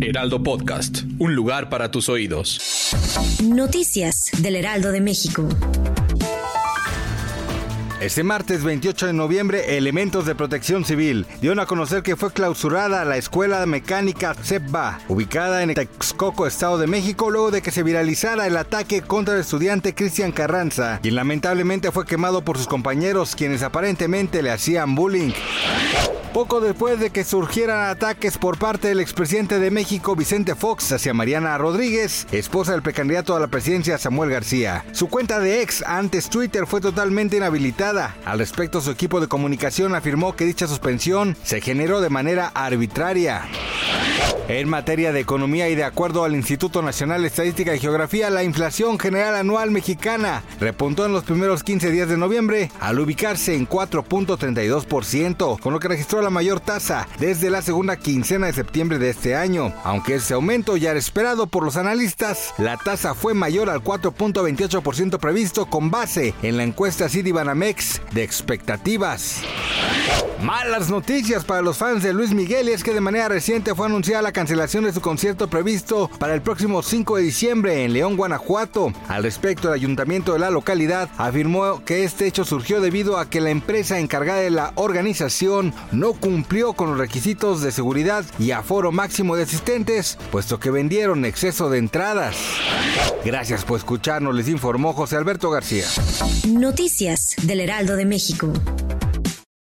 Heraldo Podcast, un lugar para tus oídos. Noticias del Heraldo de México. Este martes 28 de noviembre, elementos de protección civil dieron a conocer que fue clausurada la escuela mecánica CEPBA, ubicada en Texcoco, Estado de México, luego de que se viralizara el ataque contra el estudiante Cristian Carranza, quien lamentablemente fue quemado por sus compañeros, quienes aparentemente le hacían bullying. Poco después de que surgieran ataques por parte del expresidente de México, Vicente Fox, hacia Mariana Rodríguez, esposa del precandidato a la presidencia Samuel García. Su cuenta de ex antes Twitter fue totalmente inhabilitada. Al respecto, su equipo de comunicación afirmó que dicha suspensión se generó de manera arbitraria. En materia de economía y de acuerdo al Instituto Nacional de Estadística y Geografía, la inflación general anual mexicana repuntó en los primeros 15 días de noviembre al ubicarse en 4.32%, con lo que registró la mayor tasa desde la segunda quincena de septiembre de este año. Aunque ese aumento ya era esperado por los analistas, la tasa fue mayor al 4.28% previsto con base en la encuesta Citibanamex de expectativas. Malas noticias para los fans de Luis Miguel es que de manera reciente fue anunciada la cancelación de su concierto previsto para el próximo 5 de diciembre en León, Guanajuato. Al respecto, el ayuntamiento de la localidad afirmó que este hecho surgió debido a que la empresa encargada de la organización no cumplió con los requisitos de seguridad y aforo máximo de asistentes, puesto que vendieron exceso de entradas. Gracias por escucharnos, les informó José Alberto García. Noticias del Heraldo de México.